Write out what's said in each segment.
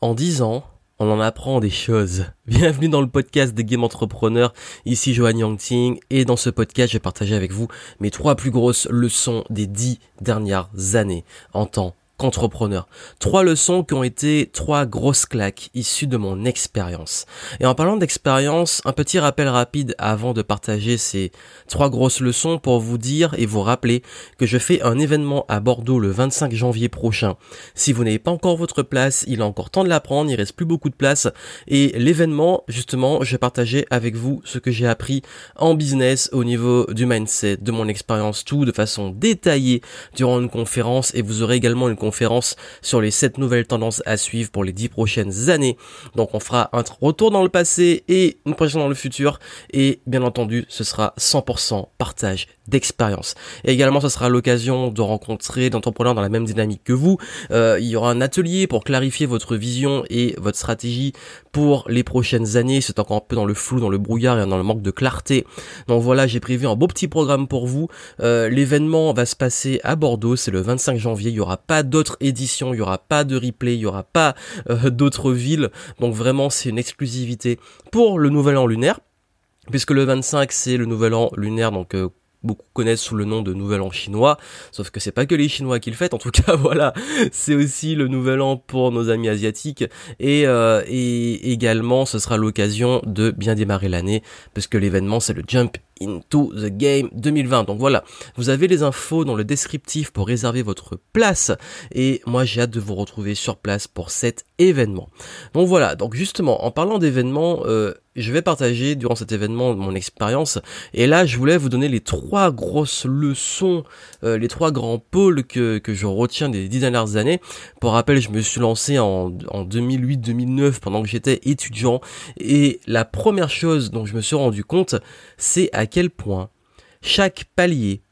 En 10 ans, on en apprend des choses. Bienvenue dans le podcast des Game Entrepreneurs. Ici Johan Yangting et dans ce podcast, je vais partager avec vous mes trois plus grosses leçons des dix dernières années en tant qu'entrepreneur. Trois leçons qui ont été trois grosses claques issues de mon expérience. Et en parlant d'expérience, un petit rappel rapide avant de partager ces trois grosses leçons pour vous dire et vous rappeler que je fais un événement à Bordeaux le 25 janvier prochain. Si vous n'avez pas encore votre place, il est encore temps de la prendre, il reste plus beaucoup de place. Et l'événement, justement, je vais partager avec vous ce que j'ai appris en business au niveau du mindset, de mon expérience, tout de façon détaillée durant une conférence et vous aurez également une conférence sur les 7 nouvelles tendances à suivre pour les 10 prochaines années. Donc on fera un retour dans le passé et une projection dans le futur et bien entendu ce sera 100% partage d'expérience. Et également ce sera l'occasion de rencontrer d'entrepreneurs dans la même dynamique que vous. Euh, il y aura un atelier pour clarifier votre vision et votre stratégie pour les prochaines années. C'est encore un peu dans le flou, dans le brouillard et dans le manque de clarté. Donc voilà, j'ai prévu un beau petit programme pour vous. Euh, l'événement va se passer à Bordeaux, c'est le 25 janvier. Il y aura pas d'autres éditions, il y aura pas de replay, il y aura pas euh, d'autres villes. Donc vraiment, c'est une exclusivité pour le nouvel an lunaire puisque le 25 c'est le nouvel an lunaire donc euh, beaucoup connaissent sous le nom de Nouvel An chinois, sauf que c'est pas que les Chinois qui le fêtent, en tout cas voilà, c'est aussi le Nouvel An pour nos amis asiatiques, et, euh, et également ce sera l'occasion de bien démarrer l'année, parce que l'événement c'est le Jump Into the Game 2020. Donc voilà, vous avez les infos dans le descriptif pour réserver votre place, et moi j'ai hâte de vous retrouver sur place pour cet événement. Donc voilà, donc justement, en parlant d'événements, euh, je vais partager durant cet événement mon expérience. Et là, je voulais vous donner les trois grosses leçons, euh, les trois grands pôles que, que je retiens des dix dernières années. Pour rappel, je me suis lancé en, en 2008-2009 pendant que j'étais étudiant. Et la première chose dont je me suis rendu compte, c'est à quel point chaque palier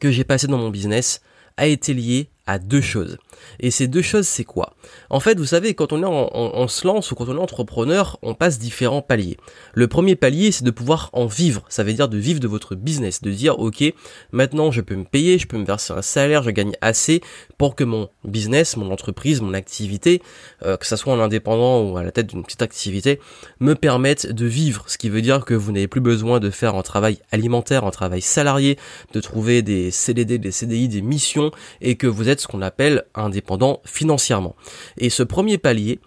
que j'ai passé dans mon business a été lié à deux choses. Et ces deux choses, c'est quoi? En fait, vous savez, quand on, est en, on, se lance ou quand on est entrepreneur, on passe différents paliers. Le premier palier, c'est de pouvoir en vivre. Ça veut dire de vivre de votre business, de dire, ok, maintenant je peux me payer, je peux me verser un salaire, je gagne assez pour que mon business, mon entreprise, mon activité, euh, que ça soit en indépendant ou à la tête d'une petite activité, me permette de vivre. Ce qui veut dire que vous n'avez plus besoin de faire un travail alimentaire, un travail salarié, de trouver des CDD, des CDI, des missions, et que vous êtes ce qu'on appelle indépendant financièrement. Et ce premier palier,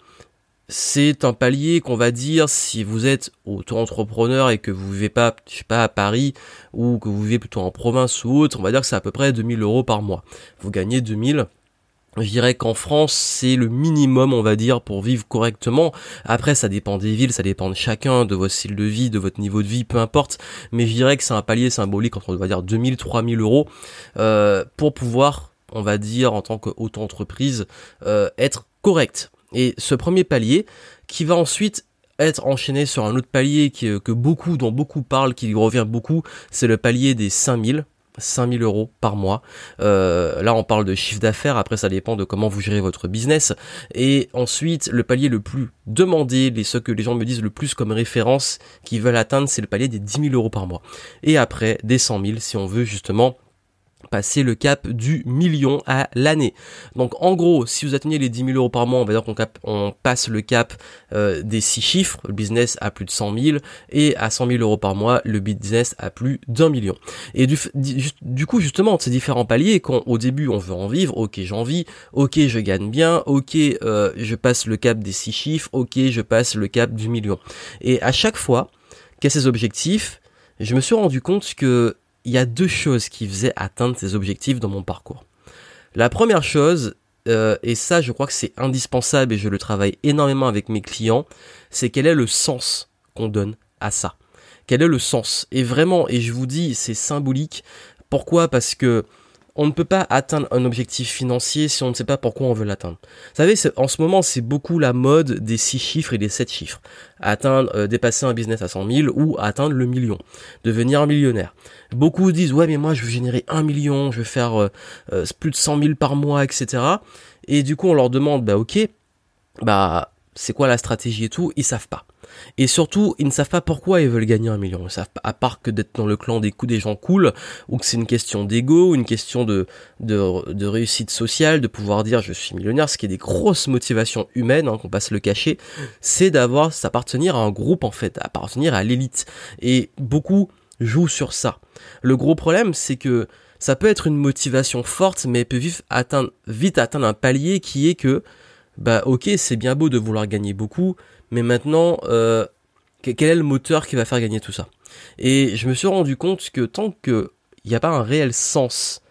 c'est un palier qu'on va dire si vous êtes auto-entrepreneur et que vous vivez pas, je sais pas, à Paris ou que vous vivez plutôt en province ou autre, on va dire que c'est à peu près 2000 euros par mois. Vous gagnez 2000. Je dirais qu'en France, c'est le minimum, on va dire, pour vivre correctement. Après, ça dépend des villes, ça dépend de chacun, de votre style de vie, de votre niveau de vie, peu importe. Mais je dirais que c'est un palier symbolique entre, on va dire, 2000, 3000 euros, euh, pour pouvoir on va dire, en tant qu'auto-entreprise, euh, être correct. Et ce premier palier, qui va ensuite être enchaîné sur un autre palier qui, que beaucoup, dont beaucoup parlent, qui revient beaucoup, c'est le palier des 5000. 5000 euros par mois. Euh, là, on parle de chiffre d'affaires. Après, ça dépend de comment vous gérez votre business. Et ensuite, le palier le plus demandé, les, ce que les gens me disent le plus comme référence, qu'ils veulent atteindre, c'est le palier des 10 000 euros par mois. Et après, des 100 000 si on veut justement passer le cap du million à l'année. Donc en gros, si vous atteignez les 10 000 euros par mois, on va dire qu'on on passe le cap euh, des 6 chiffres, le business à plus de 100 000, et à 100 000 euros par mois, le business à plus d'un million. Et du, coup, justement, ces différents paliers, quand au début on veut en vivre, ok j'en vis, ok je gagne bien, ok euh, je passe le cap des 6 chiffres, ok je passe le cap du million. Et à chaque fois a ces objectifs, je me suis rendu compte que il y a deux choses qui faisaient atteindre ces objectifs dans mon parcours. La première chose, euh, et ça je crois que c'est indispensable et je le travaille énormément avec mes clients, c'est quel est le sens qu'on donne à ça? Quel est le sens? Et vraiment, et je vous dis, c'est symbolique. Pourquoi? Parce que on ne peut pas atteindre un objectif financier si on ne sait pas pourquoi on veut l'atteindre. Vous savez, en ce moment, c'est beaucoup la mode des 6 chiffres et des 7 chiffres. Atteindre, euh, dépasser un business à 100 000 ou atteindre le million. Devenir millionnaire. Beaucoup disent, ouais, mais moi, je veux générer un million, je veux faire euh, euh, plus de 100 000 par mois, etc. Et du coup, on leur demande, bah ok, bah c'est quoi la stratégie et tout, ils savent pas. Et surtout, ils ne savent pas pourquoi ils veulent gagner un million. Ils savent pas, à part que d'être dans le clan des coups des gens cool, ou que c'est une question d'ego, une question de, de, réussite sociale, de pouvoir dire je suis millionnaire, ce qui est des grosses motivations humaines, hein, qu'on passe le cacher, c'est d'avoir, s'appartenir à un groupe en fait, appartenir à l'élite. Et beaucoup jouent sur ça. Le gros problème, c'est que ça peut être une motivation forte, mais peut vite atteindre, vite atteindre un palier qui est que, bah ok, c'est bien beau de vouloir gagner beaucoup, mais maintenant, euh, quel est le moteur qui va faire gagner tout ça? Et je me suis rendu compte que tant qu'il n'y a pas un réel sens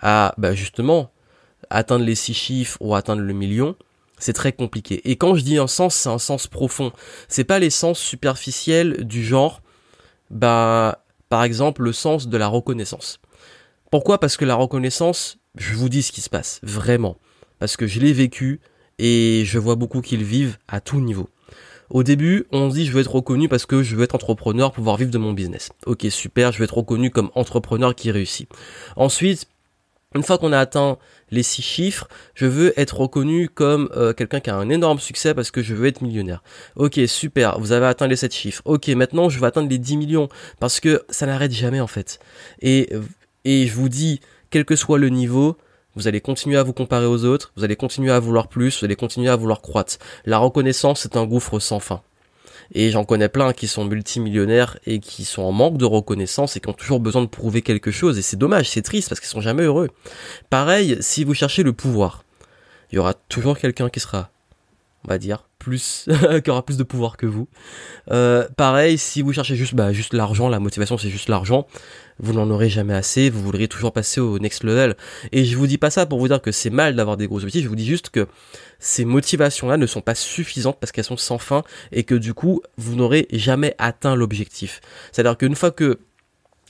à, bah justement, atteindre les six chiffres ou atteindre le million, c'est très compliqué. Et quand je dis un sens, c'est un sens profond. C'est pas les sens superficiels du genre, bah, par exemple, le sens de la reconnaissance. Pourquoi? Parce que la reconnaissance, je vous dis ce qui se passe, vraiment. Parce que je l'ai vécu et je vois beaucoup qu'ils vivent à tout niveau. Au début, on se dit je veux être reconnu parce que je veux être entrepreneur, pouvoir vivre de mon business. Ok, super, je veux être reconnu comme entrepreneur qui réussit. Ensuite, une fois qu'on a atteint les six chiffres, je veux être reconnu comme euh, quelqu'un qui a un énorme succès parce que je veux être millionnaire. Ok, super, vous avez atteint les sept chiffres. Ok, maintenant je veux atteindre les 10 millions parce que ça n'arrête jamais en fait. Et et je vous dis, quel que soit le niveau, vous allez continuer à vous comparer aux autres, vous allez continuer à vouloir plus, vous allez continuer à vouloir croître. La reconnaissance, c'est un gouffre sans fin. Et j'en connais plein qui sont multimillionnaires et qui sont en manque de reconnaissance et qui ont toujours besoin de prouver quelque chose. Et c'est dommage, c'est triste parce qu'ils sont jamais heureux. Pareil, si vous cherchez le pouvoir, il y aura toujours quelqu'un qui sera, on va dire, plus, qui aura plus de pouvoir que vous. Euh, pareil, si vous cherchez juste, bah, juste l'argent, la motivation c'est juste l'argent, vous n'en aurez jamais assez, vous voudriez toujours passer au next level. Et je vous dis pas ça pour vous dire que c'est mal d'avoir des gros objectifs, je vous dis juste que ces motivations-là ne sont pas suffisantes parce qu'elles sont sans fin et que du coup, vous n'aurez jamais atteint l'objectif. C'est-à-dire qu'une fois que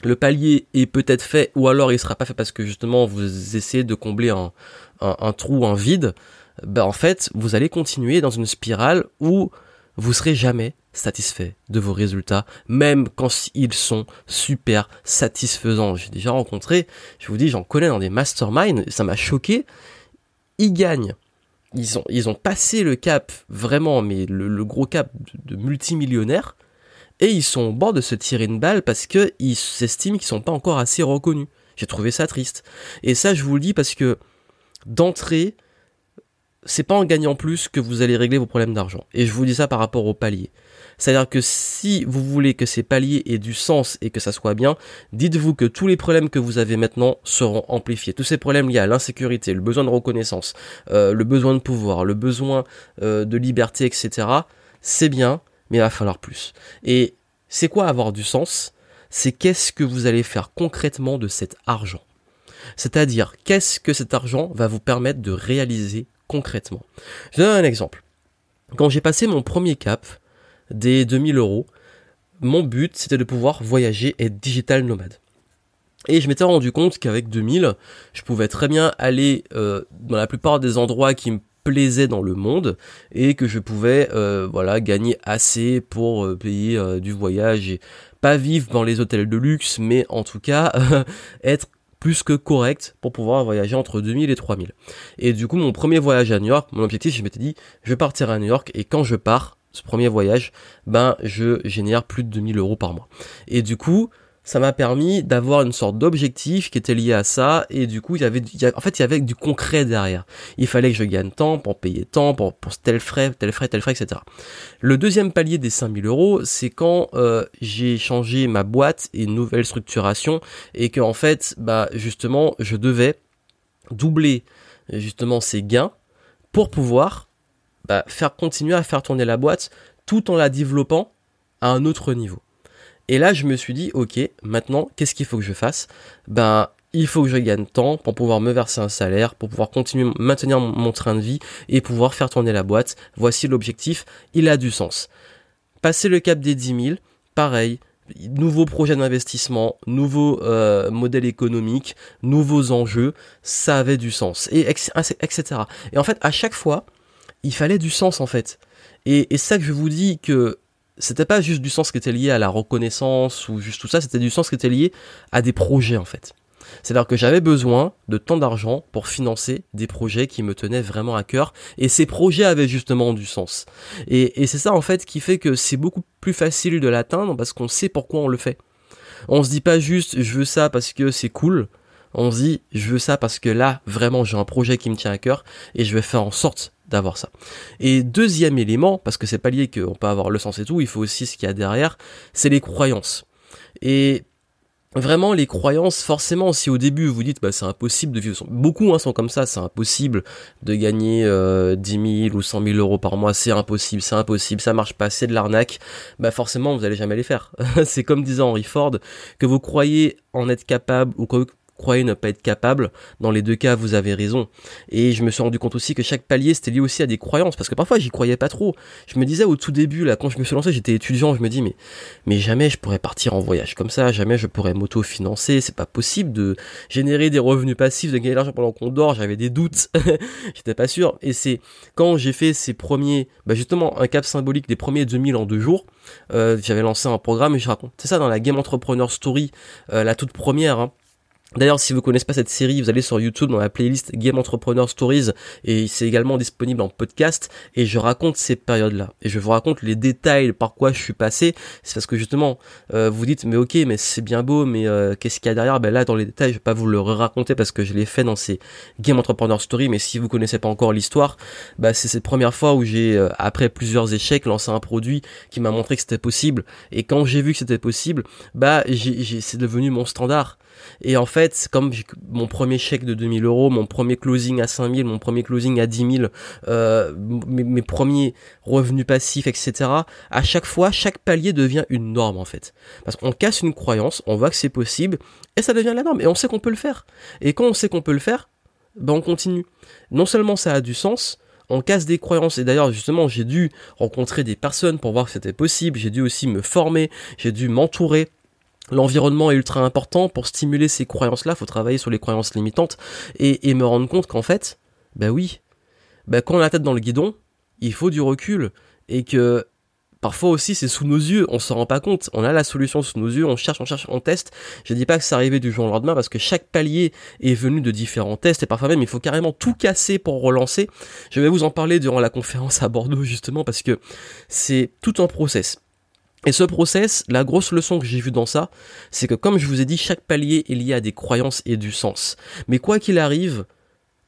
le palier est peut-être fait ou alors il sera pas fait parce que justement vous essayez de combler un trou, un vide, bah en fait, vous allez continuer dans une spirale où vous serez jamais satisfait de vos résultats, même quand ils sont super satisfaisants. J'ai déjà rencontré, je vous dis, j'en connais dans des masterminds, ça m'a choqué. Ils gagnent. Ils ont, ils ont passé le cap, vraiment, mais le, gros cap de, multimillionnaire, et ils sont au bord de se tirer une balle parce qu'ils s'estiment qu'ils sont pas encore assez reconnus. J'ai trouvé ça triste. Et ça, je vous le dis parce que d'entrée, c'est pas en gagnant plus que vous allez régler vos problèmes d'argent. Et je vous dis ça par rapport au palier. C'est-à-dire que si vous voulez que ces paliers aient du sens et que ça soit bien, dites-vous que tous les problèmes que vous avez maintenant seront amplifiés. Tous ces problèmes liés à l'insécurité, le besoin de reconnaissance, euh, le besoin de pouvoir, le besoin euh, de liberté, etc. C'est bien, mais il va falloir plus. Et c'est quoi avoir du sens? C'est qu'est-ce que vous allez faire concrètement de cet argent? C'est-à-dire, qu'est-ce que cet argent va vous permettre de réaliser concrètement. Je donne un exemple. Quand j'ai passé mon premier cap des 2000 euros, mon but c'était de pouvoir voyager et être digital nomade. Et je m'étais rendu compte qu'avec 2000, je pouvais très bien aller euh, dans la plupart des endroits qui me plaisaient dans le monde et que je pouvais euh, voilà gagner assez pour euh, payer du voyage et pas vivre dans les hôtels de luxe mais en tout cas être plus que correct pour pouvoir voyager entre 2000 et 3000. Et du coup, mon premier voyage à New York, mon objectif, je m'étais dit, je vais partir à New York et quand je pars, ce premier voyage, ben, je génère plus de 2000 euros par mois. Et du coup, ça m'a permis d'avoir une sorte d'objectif qui était lié à ça et du coup il y avait, en fait il y avait du concret derrière. Il fallait que je gagne tant pour payer tant pour, pour tel frais tel frais tel frais etc le deuxième palier des 5000 euros c'est quand euh, j'ai changé ma boîte et une nouvelle structuration et que fait bah justement je devais doubler justement ces gains pour pouvoir bah, faire continuer à faire tourner la boîte tout en la développant à un autre niveau et là, je me suis dit, ok, maintenant, qu'est-ce qu'il faut que je fasse? Ben, il faut que je gagne temps pour pouvoir me verser un salaire, pour pouvoir continuer, maintenir mon train de vie et pouvoir faire tourner la boîte. Voici l'objectif, il a du sens. Passer le cap des 10 000, pareil, nouveau projet d'investissement, nouveau euh, modèle économique, nouveaux enjeux, ça avait du sens, et etc. Et en fait, à chaque fois, il fallait du sens en fait. Et, et ça que je vous dis que c'était pas juste du sens qui était lié à la reconnaissance ou juste tout ça, c'était du sens qui était lié à des projets en fait. C'est-à-dire que j'avais besoin de tant d'argent pour financer des projets qui me tenaient vraiment à cœur, et ces projets avaient justement du sens. Et, c'est ça en fait qui fait que c'est beaucoup plus facile de l'atteindre parce qu'on sait pourquoi on le fait. On se dit pas juste je veux ça parce que c'est cool, on se dit je veux ça parce que là vraiment j'ai un projet qui me tient à cœur et je vais faire en sorte d'avoir ça. Et deuxième élément, parce que c'est pas lié qu'on peut avoir le sens et tout, il faut aussi ce qu'il y a derrière, c'est les croyances. Et vraiment les croyances, forcément, si au début vous dites bah c'est impossible de vivre, beaucoup hein, sont comme ça, c'est impossible de gagner euh, 10 000 ou 100 000 euros par mois, c'est impossible, c'est impossible, ça marche pas, c'est de l'arnaque, bah forcément vous allez jamais les faire. c'est comme disait Henry Ford, que vous croyez en être capable ou que croyez ne pas être capable, dans les deux cas, vous avez raison. Et je me suis rendu compte aussi que chaque palier, c'était lié aussi à des croyances, parce que parfois, j'y croyais pas trop. Je me disais au tout début, là, quand je me suis lancé, j'étais étudiant, je me dis, mais, mais jamais je pourrais partir en voyage comme ça, jamais je pourrais m'auto-financer, c'est pas possible de générer des revenus passifs, de gagner de l'argent pendant qu'on dort, j'avais des doutes, j'étais pas sûr. Et c'est quand j'ai fait ces premiers, bah justement, un cap symbolique des premiers 2000 en deux jours, euh, j'avais lancé un programme et je raconte. C'est ça dans la Game Entrepreneur Story, euh, la toute première, hein. D'ailleurs, si vous connaissez pas cette série, vous allez sur YouTube dans la playlist Game Entrepreneur Stories et c'est également disponible en podcast et je raconte ces périodes-là et je vous raconte les détails par quoi je suis passé. C'est parce que justement, euh, vous dites mais ok, mais c'est bien beau, mais euh, qu'est-ce qu'il y a derrière? Ben là, dans les détails, je vais pas vous le raconter parce que je l'ai fait dans ces Game Entrepreneur Stories. Mais si vous connaissez pas encore l'histoire, bah c'est cette première fois où j'ai, euh, après plusieurs échecs, lancé un produit qui m'a montré que c'était possible. Et quand j'ai vu que c'était possible, bah j'ai, c'est devenu mon standard. Et en fait, comme mon premier chèque de 2000 euros, mon premier closing à 5000, mon premier closing à 10 000, euh, mes, premiers revenus passifs, etc. À chaque fois, chaque palier devient une norme en fait. Parce qu'on casse une croyance, on voit que c'est possible, et ça devient la norme. Et on sait qu'on peut le faire. Et quand on sait qu'on peut le faire, ben on continue. Non seulement ça a du sens, on casse des croyances. Et d'ailleurs, justement, j'ai dû rencontrer des personnes pour voir que c'était possible. J'ai dû aussi me former. J'ai dû m'entourer. L'environnement est ultra important pour stimuler ces croyances-là. Faut travailler sur les croyances limitantes et, me rendre compte qu'en fait, bah oui, bah quand on a la tête dans le guidon, il faut du recul et que parfois aussi c'est sous nos yeux, on s'en rend pas compte. On a la solution sous nos yeux, on cherche, on cherche, on teste. Je dis pas que c'est arrivé du jour au lendemain parce que chaque palier est venu de différents tests et parfois même il faut carrément tout casser pour relancer. Je vais vous en parler durant la conférence à Bordeaux justement parce que c'est tout un process. Et ce process, la grosse leçon que j'ai vue dans ça, c'est que comme je vous ai dit, chaque palier est lié à des croyances et du sens. Mais quoi qu'il arrive,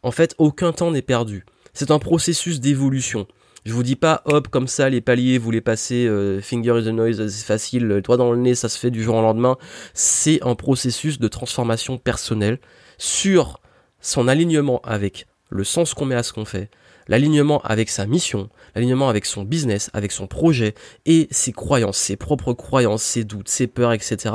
en fait, aucun temps n'est perdu. C'est un processus d'évolution. Je vous dis pas, hop, comme ça, les paliers, vous les passez, euh, finger is the noise, c'est facile, toi dans le nez, ça se fait du jour au lendemain. C'est un processus de transformation personnelle sur son alignement avec le sens qu'on met à ce qu'on fait, l'alignement avec sa mission, l'alignement avec son business, avec son projet et ses croyances, ses propres croyances, ses doutes, ses peurs, etc.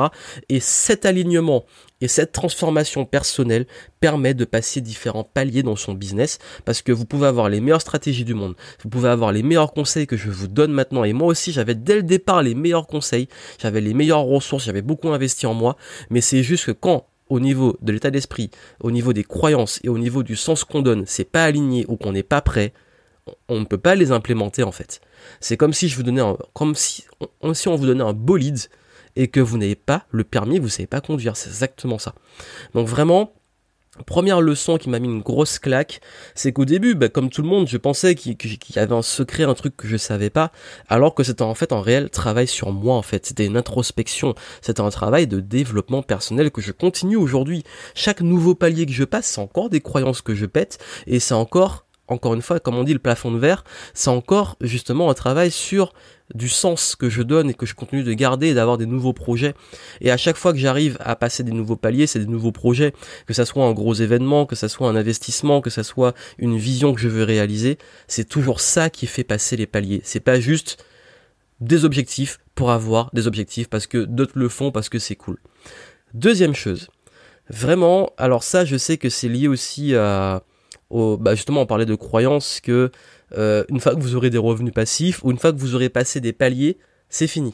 Et cet alignement et cette transformation personnelle permet de passer différents paliers dans son business parce que vous pouvez avoir les meilleures stratégies du monde, vous pouvez avoir les meilleurs conseils que je vous donne maintenant et moi aussi j'avais dès le départ les meilleurs conseils, j'avais les meilleures ressources, j'avais beaucoup investi en moi, mais c'est juste que quand au niveau de l'état d'esprit, au niveau des croyances et au niveau du sens qu'on donne, c'est pas aligné ou qu'on n'est pas prêt, on ne peut pas les implémenter en fait. C'est comme si je vous donnais on vous donnait un bolide et que vous n'avez pas le permis, vous savez pas conduire. C'est exactement ça. Donc vraiment, Première leçon qui m'a mis une grosse claque, c'est qu'au début, bah, comme tout le monde, je pensais qu'il y avait un secret, un truc que je savais pas, alors que c'était en fait un réel travail sur moi en fait. C'était une introspection, c'était un travail de développement personnel que je continue aujourd'hui. Chaque nouveau palier que je passe, c'est encore des croyances que je pète, et c'est encore encore une fois, comme on dit, le plafond de verre, c'est encore justement un travail sur du sens que je donne et que je continue de garder et d'avoir des nouveaux projets. Et à chaque fois que j'arrive à passer des nouveaux paliers, c'est des nouveaux projets, que ça soit un gros événement, que ça soit un investissement, que ça soit une vision que je veux réaliser, c'est toujours ça qui fait passer les paliers. C'est pas juste des objectifs pour avoir des objectifs parce que d'autres le font parce que c'est cool. Deuxième chose, vraiment, alors ça je sais que c'est lié aussi à bah justement on parlait de croyances que euh, une fois que vous aurez des revenus passifs ou une fois que vous aurez passé des paliers, c'est fini.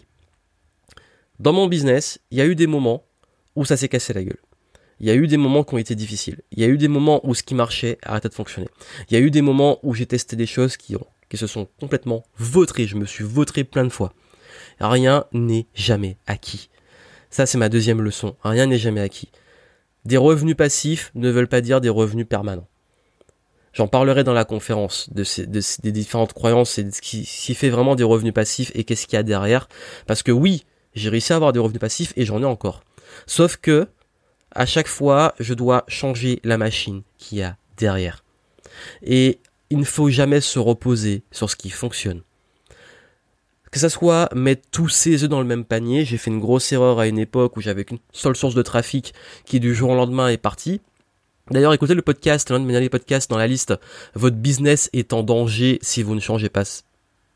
Dans mon business, il y a eu des moments où ça s'est cassé la gueule. Il y a eu des moments qui ont été difficiles. Il y a eu des moments où ce qui marchait arrêtait de fonctionner. Il y a eu des moments où j'ai testé des choses qui, qui se sont complètement vautrées. Je me suis vautré plein de fois. Rien n'est jamais acquis. Ça, c'est ma deuxième leçon. Rien n'est jamais acquis. Des revenus passifs ne veulent pas dire des revenus permanents. J'en parlerai dans la conférence des différentes croyances et de ce qui, qui fait vraiment des revenus passifs et qu'est-ce qu'il y a derrière. Parce que oui, j'ai réussi à avoir des revenus passifs et j'en ai encore. Sauf que, à chaque fois, je dois changer la machine qu'il y a derrière. Et il ne faut jamais se reposer sur ce qui fonctionne. Que ça soit mettre tous ses œufs dans le même panier, j'ai fait une grosse erreur à une époque où j'avais qu'une seule source de trafic qui du jour au lendemain est partie. D'ailleurs, écoutez le podcast, l'un de mes derniers podcasts dans la liste, votre business est en danger si vous ne changez pas,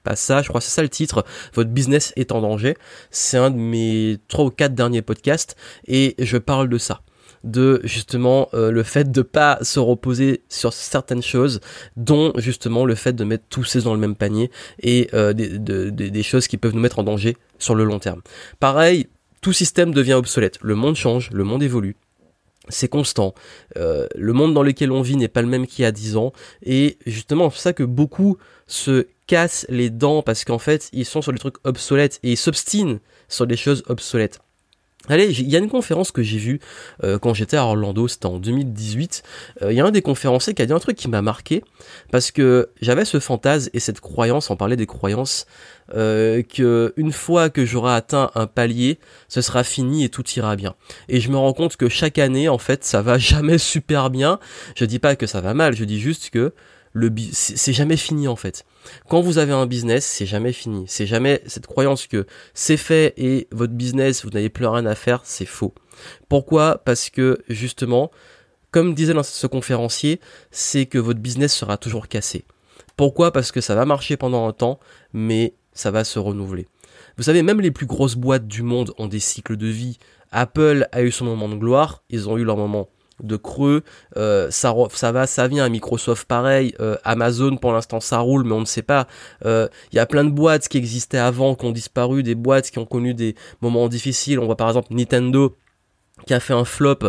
pas ça, je crois que c'est ça le titre, votre business est en danger. C'est un de mes trois ou quatre derniers podcasts et je parle de ça de justement euh, le fait de pas se reposer sur certaines choses, dont justement le fait de mettre tous ces dans le même panier et euh, des, des choses qui peuvent nous mettre en danger sur le long terme. Pareil, tout système devient obsolète. Le monde change, le monde évolue c'est constant. Euh, le monde dans lequel on vit n'est pas le même qu'il y a 10 ans. Et justement, c'est ça que beaucoup se cassent les dents parce qu'en fait, ils sont sur des trucs obsolètes et ils s'obstinent sur des choses obsolètes. Allez, il y a une conférence que j'ai vue euh, quand j'étais à Orlando, c'était en 2018. Euh, il y a un des conférenciers qui a dit un truc qui m'a marqué parce que j'avais ce fantasme et cette croyance, on parlait des croyances, euh, que une fois que j'aurai atteint un palier, ce sera fini et tout ira bien. Et je me rends compte que chaque année, en fait, ça va jamais super bien. Je dis pas que ça va mal, je dis juste que le c'est jamais fini en fait. Quand vous avez un business, c'est jamais fini. C'est jamais cette croyance que c'est fait et votre business, vous n'avez plus rien à faire, c'est faux. Pourquoi? Parce que justement, comme disait ce conférencier, c'est que votre business sera toujours cassé. Pourquoi? Parce que ça va marcher pendant un temps, mais ça va se renouveler. Vous savez, même les plus grosses boîtes du monde ont des cycles de vie. Apple a eu son moment de gloire, ils ont eu leur moment de creux, euh, ça, ça va, ça vient, Microsoft pareil, euh, Amazon pour l'instant ça roule, mais on ne sait pas. Il euh, y a plein de boîtes qui existaient avant, qui ont disparu, des boîtes qui ont connu des moments difficiles. On voit par exemple Nintendo qui a fait un flop,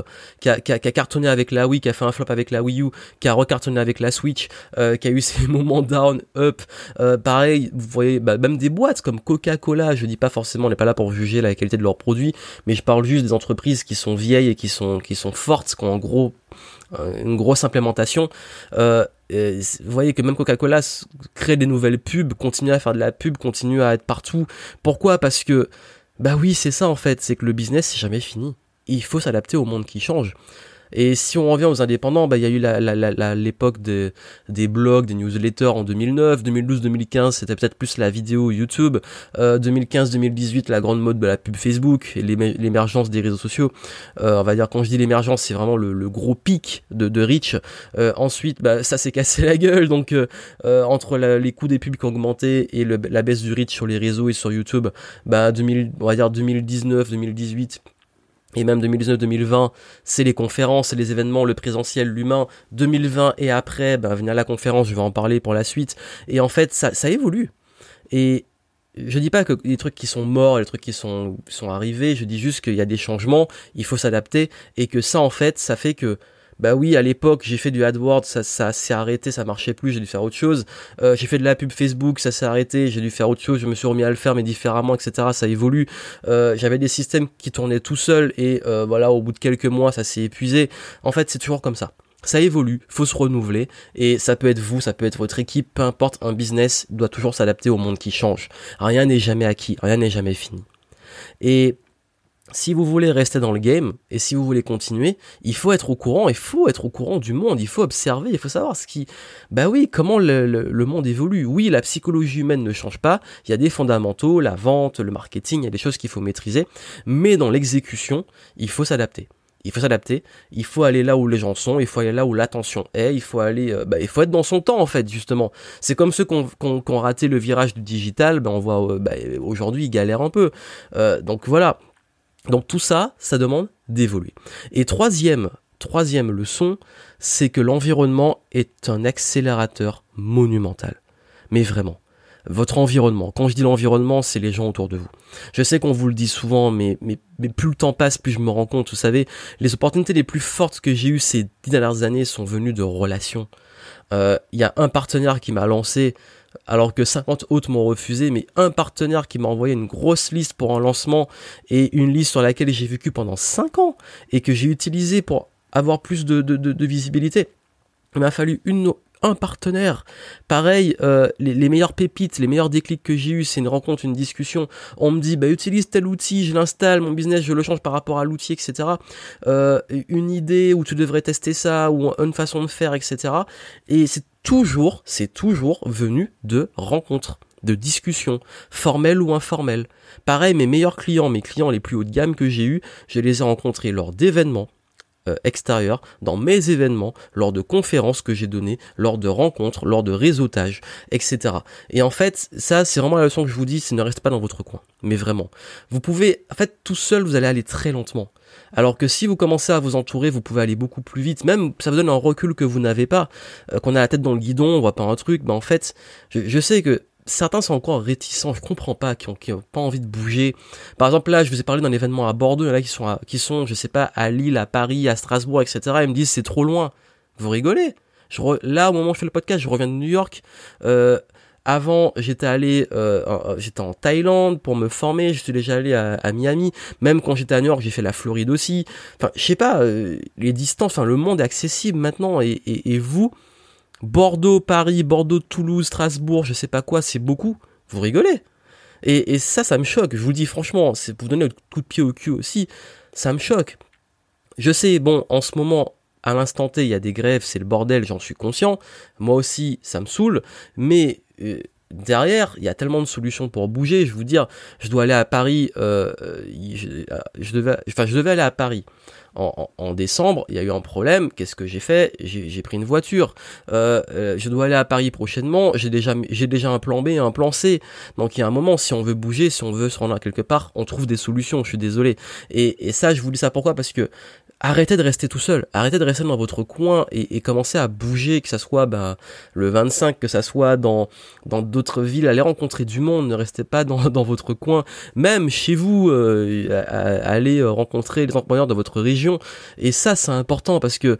qui a, qui, a, cartonné avec la Wii, qui a fait un flop avec la Wii U, qui a recartonné avec la Switch, euh, qui a eu ses moments down, up. Euh, pareil, vous voyez, bah, même des boîtes comme Coca-Cola, je dis pas forcément, on n'est pas là pour juger la qualité de leurs produits, mais je parle juste des entreprises qui sont vieilles et qui sont, qui sont fortes, qui ont en gros euh, une grosse implémentation. Euh, vous voyez que même Coca-Cola crée des nouvelles pubs, continue à faire de la pub, continue à être partout. Pourquoi? Parce que, bah oui, c'est ça en fait, c'est que le business c'est jamais fini il faut s'adapter au monde qui change. Et si on revient aux indépendants, bah, il y a eu l'époque la, des blogs, des newsletters en 2009, 2012, 2015, c'était peut-être plus la vidéo YouTube, 2015, 2018, la grande mode de la pub Facebook et l'émergence des réseaux sociaux. Euh, on va dire, quand je dis l'émergence, c'est vraiment le, gros pic de, de reach. Euh, ensuite, bah, ça s'est cassé la gueule, donc euh, entre les coûts des pubs qui ont augmenté et la baisse du reach sur les réseaux et sur YouTube, bah, 2000, on va dire 2019, 2018, et même 2019-2020, c'est les conférences, c'est les événements, le présentiel, l'humain. 2020 et après, ben, venir à la conférence, je vais en parler pour la suite. Et en fait, ça, ça évolue. Et je dis pas que les trucs qui sont morts, les trucs qui sont, sont arrivés, je dis juste qu'il y a des changements, il faut s'adapter, et que ça, en fait, ça fait que bah oui, à l'époque, j'ai fait du AdWords, ça, ça s'est arrêté, ça marchait plus, j'ai dû faire autre chose. Euh, j'ai fait de la pub Facebook, ça s'est arrêté, j'ai dû faire autre chose, je me suis remis à le faire, mais différemment, etc. Ça évolue. Euh, j'avais des systèmes qui tournaient tout seuls, et euh, voilà, au bout de quelques mois, ça s'est épuisé. En fait, c'est toujours comme ça. Ça évolue, faut se renouveler, et ça peut être vous, ça peut être votre équipe, peu importe, un business doit toujours s'adapter au monde qui change. Rien n'est jamais acquis, rien n'est jamais fini. Et si vous voulez rester dans le game et si vous voulez continuer, il faut être au courant, il faut être au courant du monde, il faut observer, il faut savoir ce qui, bah oui, comment le, le, monde évolue. Oui, la psychologie humaine ne change pas, il y a des fondamentaux, la vente, le marketing, il y a des choses qu'il faut maîtriser, mais dans l'exécution, il faut s'adapter. Il faut s'adapter, il faut aller là où les gens sont, il faut aller là où l'attention est, il faut aller, euh, bah, il faut être dans son temps en fait justement. C'est comme ceux qui ont, raté le virage du digital, bah, on voit euh, bah, aujourd'hui ils galèrent un peu. Euh, donc voilà, donc tout ça, ça demande d'évoluer. Et troisième, troisième leçon, c'est que l'environnement est un accélérateur monumental. Mais vraiment. Votre environnement. Quand je dis l'environnement, c'est les gens autour de vous. Je sais qu'on vous le dit souvent, mais, mais, plus le temps passe, plus je me rends compte. Vous savez, les opportunités les plus fortes que j'ai eues ces dix dernières années sont venues de relations. Euh, il y a un partenaire qui m'a lancé alors que 50 autres m'ont refusé, mais un partenaire qui m'a envoyé une grosse liste pour un lancement et une liste sur laquelle j'ai vécu pendant 5 ans et que j'ai utilisé pour avoir plus de, visibilité. Il m'a fallu une, un partenaire. Pareil, euh, les, meilleures pépites, les meilleurs déclics que j'ai eu, c'est une rencontre, une discussion. On me dit, bah utilise tel outil, je l'installe, mon business, je le change par rapport à l'outil, etc. Euh, une idée où tu devrais tester ça, ou une façon de faire, etc. Et c'est toujours, c'est toujours venu de rencontres de discussions, formelles ou informelles. Pareil, mes meilleurs clients, mes clients les plus haut de gamme que j'ai eus, je les ai rencontrés lors d'événements, extérieur, dans mes événements, lors de conférences que j'ai données, lors de rencontres, lors de réseautage, etc. Et en fait, ça, c'est vraiment la leçon que je vous dis, c'est ne restez pas dans votre coin. Mais vraiment. Vous pouvez, en fait, tout seul, vous allez aller très lentement. Alors que si vous commencez à vous entourer, vous pouvez aller beaucoup plus vite. Même, ça vous donne un recul que vous n'avez pas. Euh, qu'on a la tête dans le guidon, on voit pas un truc. Ben, en fait, je, je sais que certains sont encore réticents, je comprends pas, qui ont, qui ont pas envie de bouger. Par exemple, là, je vous ai parlé d'un événement à Bordeaux, il qui sont, qui sont, je sais pas, à Lille, à Paris, à Strasbourg, etc. Ils me disent c'est trop loin. Vous rigolez je Là, au moment où je fais le podcast, je reviens de New York. Euh, avant, j'étais allé, euh, j'étais en Thaïlande pour me former. Je suis déjà allé à, Miami. Même quand j'étais à New York, j'ai fait la Floride aussi. Enfin, je sais pas, euh, les distances, enfin, le monde est accessible maintenant. Et, et, et vous, Bordeaux, Paris, Bordeaux, Toulouse, Strasbourg, je sais pas quoi, c'est beaucoup. Vous rigolez. Et, ça, ça me choque. Je vous le dis franchement, c'est pour vous donner un coup de pied au cul aussi. Ça me choque. Je sais, bon, en ce moment, à l'instant T, il y a des grèves, c'est le bordel, j'en suis conscient. Moi aussi, ça me saoule. Mais euh, derrière, il y a tellement de solutions pour bouger. Je vous dire, je dois aller à Paris. Euh, euh, je, devais, enfin, je devais aller à Paris en, décembre, il y a eu un problème. Qu'est-ce que j'ai fait? J'ai pris une voiture. Euh, euh, je dois aller à Paris prochainement. J'ai déjà, j'ai déjà un plan B, un plan C. Donc il y a un moment, si on veut bouger, si on veut se rendre quelque part, on trouve des solutions. Je suis désolé. Et, et ça, je vous dis ça pourquoi? Parce que arrêtez de rester tout seul, arrêtez de rester dans votre coin et, et commencez à bouger, que ça soit bah, le 25, que ça soit dans dans d'autres villes, allez rencontrer du monde, ne restez pas dans, dans votre coin, même chez vous, euh, allez rencontrer les entrepreneurs de votre région. Et ça, c'est important parce que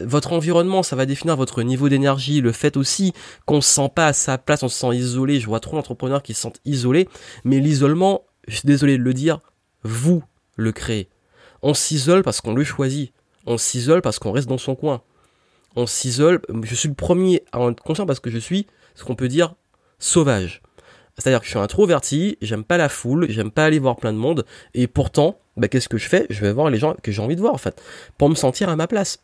votre environnement, ça va définir votre niveau d'énergie, le fait aussi qu'on se sent pas à sa place, on se sent isolé. Je vois trop d'entrepreneurs qui se sentent isolés, mais l'isolement, je suis désolé de le dire, vous le créez. On s'isole parce qu'on le choisit. On s'isole parce qu'on reste dans son coin. On s'isole. Je suis le premier à en être conscient parce que je suis ce qu'on peut dire sauvage. C'est-à-dire que je suis introverti, j'aime pas la foule, j'aime pas aller voir plein de monde, et pourtant, bah, qu'est-ce que je fais? Je vais voir les gens que j'ai envie de voir en fait, pour me sentir à ma place.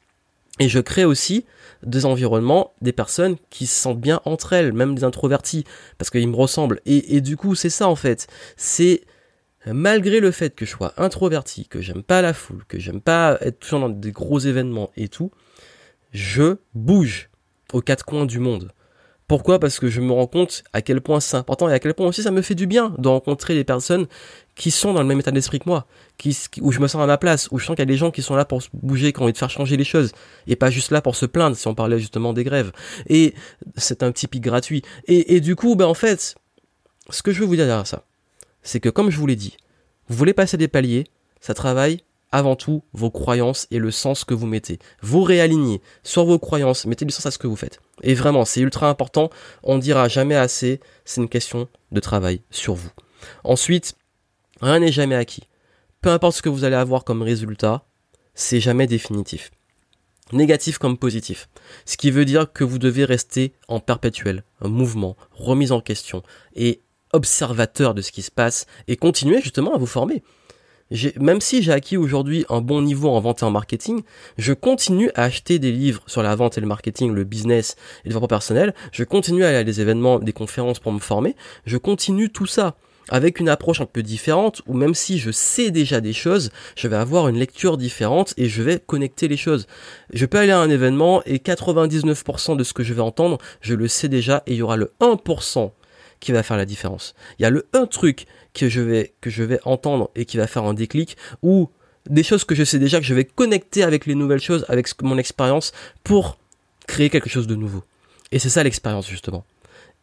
Et je crée aussi des environnements, des personnes qui se sentent bien entre elles, même des introvertis, parce qu'ils me ressemblent. Et, et du coup, c'est ça en fait. C'est malgré le fait que je sois introverti, que j'aime pas la foule, que j'aime pas être toujours dans des gros événements et tout, je bouge aux quatre coins du monde. Pourquoi? Parce que je me rends compte à quel point c'est important et à quel point aussi ça me fait du bien de rencontrer des personnes qui sont dans le même état d'esprit que moi, où je me sens à ma place, où je sens qu'il y a des gens qui sont là pour bouger, qui ont envie de faire changer les choses, et pas juste là pour se plaindre, si on parlait justement des grèves. Et c'est un petit pic gratuit. Et, et du coup, ben en fait, ce que je veux vous dire derrière ça, c'est que comme je vous l'ai dit, vous voulez passer des paliers, ça travaille avant tout vos croyances et le sens que vous mettez. Vous réalignez sur vos croyances, mettez du sens à ce que vous faites. Et vraiment, c'est ultra important, on dira jamais assez, c'est une question de travail sur vous. Ensuite, rien n'est jamais acquis. Peu importe ce que vous allez avoir comme résultat, c'est jamais définitif. Négatif comme positif. Ce qui veut dire que vous devez rester en perpétuel mouvement, remise en question et observateur de ce qui se passe et continuer justement à vous former. Même si j'ai acquis aujourd'hui un bon niveau en vente et en marketing, je continue à acheter des livres sur la vente et le marketing, le business et le développement personnel. Je continue à aller à des événements, des conférences pour me former. Je continue tout ça avec une approche un peu différente où même si je sais déjà des choses, je vais avoir une lecture différente et je vais connecter les choses. Je peux aller à un événement et 99% de ce que je vais entendre, je le sais déjà et il y aura le 1% qui va faire la différence. Il y a le un truc que je vais que je vais entendre et qui va faire un déclic ou des choses que je sais déjà que je vais connecter avec les nouvelles choses, avec mon expérience pour créer quelque chose de nouveau. Et c'est ça l'expérience justement.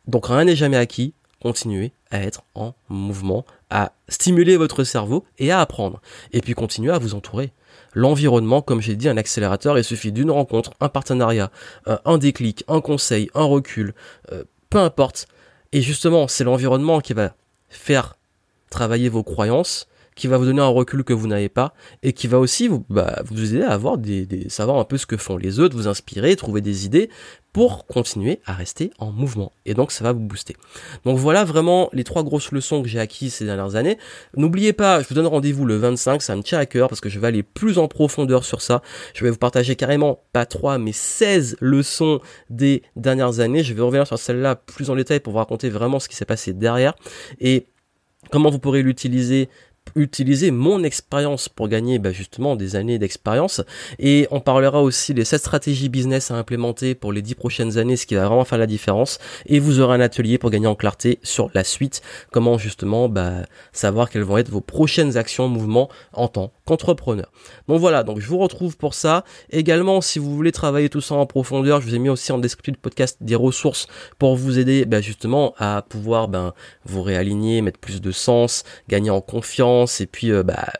Donc rien n'est jamais acquis, continuez à être en mouvement, à stimuler votre cerveau et à apprendre. Et puis continuez à vous entourer. L'environnement, comme j'ai dit, un accélérateur, il suffit d'une rencontre, un partenariat, un déclic, un conseil, un recul, euh, peu importe, Et justement, c'est l'environnement qui va faire travailler vos croyances, qui va vous donner un recul que vous n'avez pas et qui va aussi vous, bah, vous aider à avoir des, des, savoir un peu ce que font les autres, vous inspirer, trouver des idées pour continuer à rester en mouvement. Et donc ça va vous booster. Donc voilà vraiment les trois grosses leçons que j'ai acquises ces dernières années. N'oubliez pas, je vous donne rendez-vous le 25, ça me tient à cœur parce que je vais aller plus en profondeur sur ça. Je vais vous partager carrément pas trois mais 16 leçons des dernières années. Je vais revenir sur celle-là plus en détail pour vous raconter vraiment ce qui s'est passé derrière et comment vous pourrez l'utiliser utiliser mon expérience pour gagner bah, justement des années d'expérience. Et on parlera aussi des 7 stratégies business à implémenter pour les 10 prochaines années ce qui va vraiment faire la différence. Et vous aurez un atelier pour gagner en clarté sur la suite. Comment justement bah, savoir quelles vont être vos prochaines actions mouvements en tant qu'entrepreneur. Donc voilà donc je vous retrouve pour ça. Également si vous voulez travailler tout ça en profondeur je vous ai mis aussi en description du podcast des ressources pour vous aider bah, justement à pouvoir ben, vous réaligner mettre plus de sens gagner en confiance et puis euh, bah,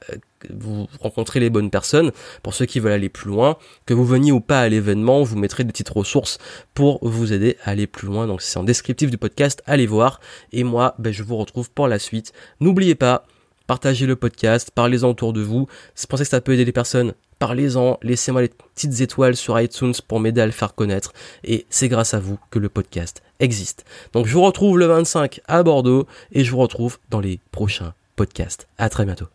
vous rencontrez les bonnes personnes. Pour ceux qui veulent aller plus loin, que vous veniez ou pas à l'événement, vous mettrez des petites ressources pour vous aider à aller plus loin. Donc c'est en descriptif du podcast, allez voir. Et moi, bah, je vous retrouve pour la suite. N'oubliez pas, partagez le podcast, parlez-en autour de vous. Si vous pensez que ça peut aider les personnes, parlez-en, laissez-moi les petites étoiles sur iTunes pour m'aider à le faire connaître. Et c'est grâce à vous que le podcast existe. Donc je vous retrouve le 25 à Bordeaux et je vous retrouve dans les prochains podcast. À très bientôt.